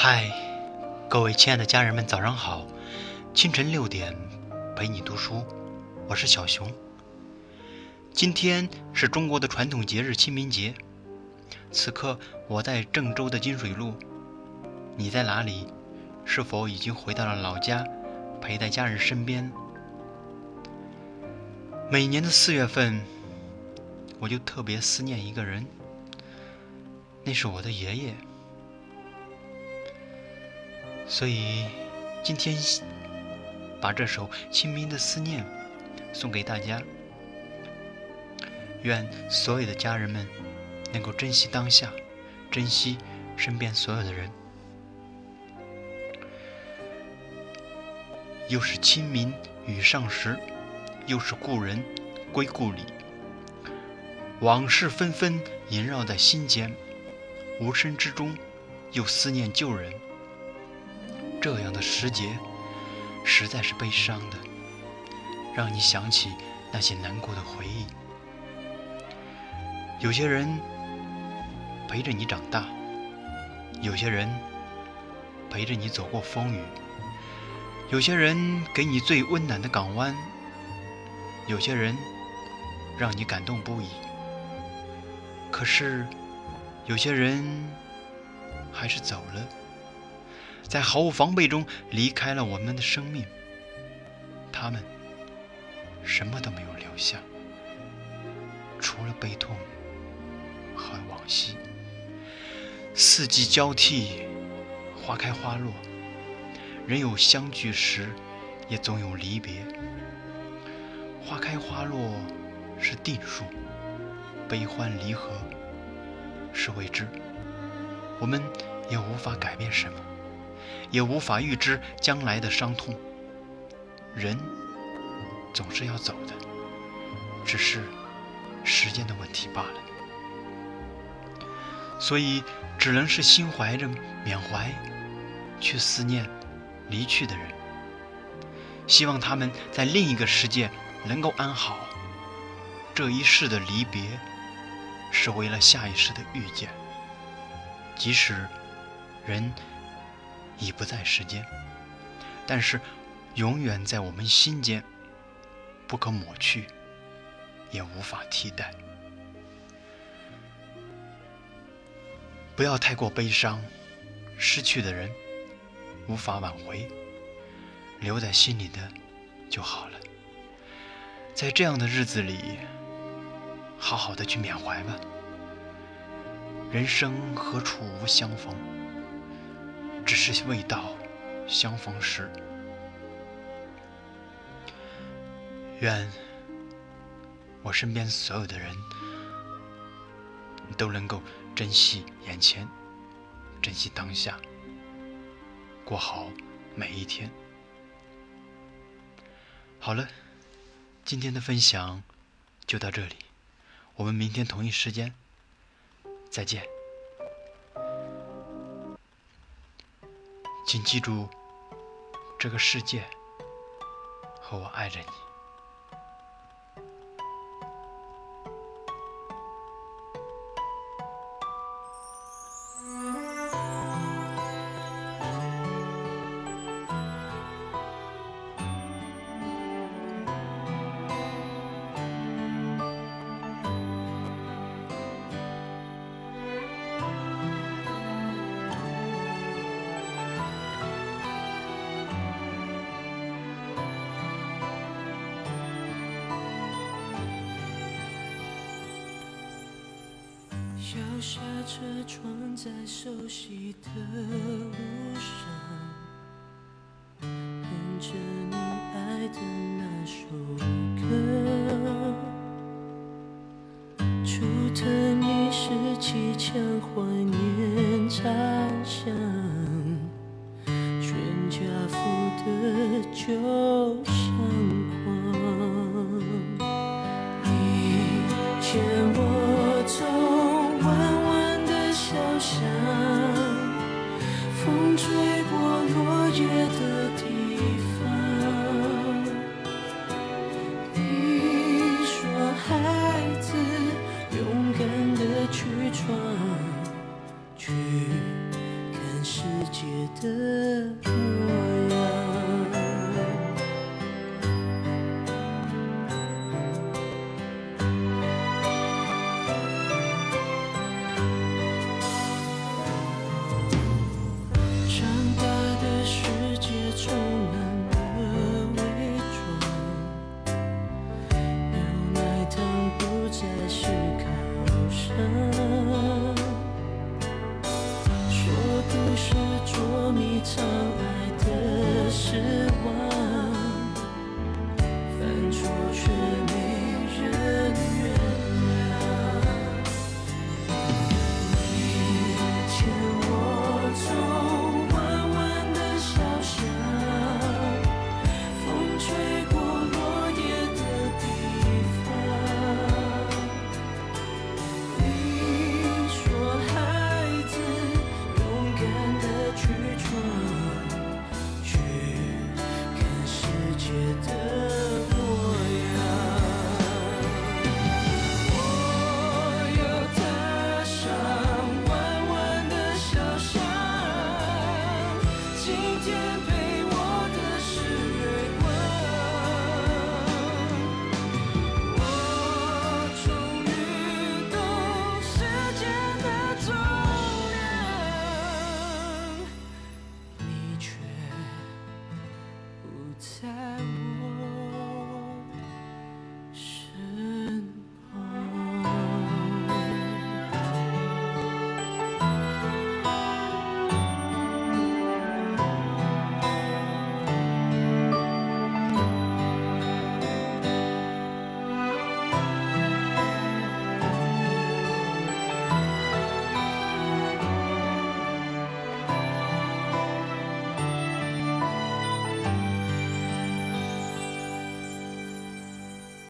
嗨，各位亲爱的家人们，早上好！清晨六点，陪你读书，我是小熊。今天是中国的传统节日清明节，此刻我在郑州的金水路，你在哪里？是否已经回到了老家，陪在家人身边？每年的四月份，我就特别思念一个人，那是我的爷爷。所以，今天把这首《清明的思念》送给大家。愿所有的家人们能够珍惜当下，珍惜身边所有的人。又是清明雨上时，又是故人归故里。往事纷纷萦绕在心间，无声之中又思念旧人。这样的时节，实在是悲伤的，让你想起那些难过的回忆。有些人陪着你长大，有些人陪着你走过风雨，有些人给你最温暖的港湾，有些人让你感动不已。可是，有些人还是走了。在毫无防备中离开了我们的生命，他们什么都没有留下，除了悲痛和往昔。四季交替，花开花落，人有相聚时，也总有离别。花开花落是定数，悲欢离合是未知，我们也无法改变什么。也无法预知将来的伤痛。人总是要走的，只是时间的问题罢了。所以，只能是心怀着缅怀，去思念离去的人，希望他们在另一个世界能够安好。这一世的离别，是为了下一世的遇见。即使人。已不在世间，但是永远在我们心间，不可抹去，也无法替代。不要太过悲伤，失去的人无法挽回，留在心里的就好了。在这样的日子里，好好的去缅怀吧。人生何处无相逢？只是未到相逢时。愿我身边所有的人都能够珍惜眼前，珍惜当下，过好每一天。好了，今天的分享就到这里，我们明天同一时间再见。请记住，这个世界和我爱着你。摇下车窗，在熟悉的路上，哼着你爱的那首歌。竹藤一时气枪，怀念茶香，全家福的旧相框。你牵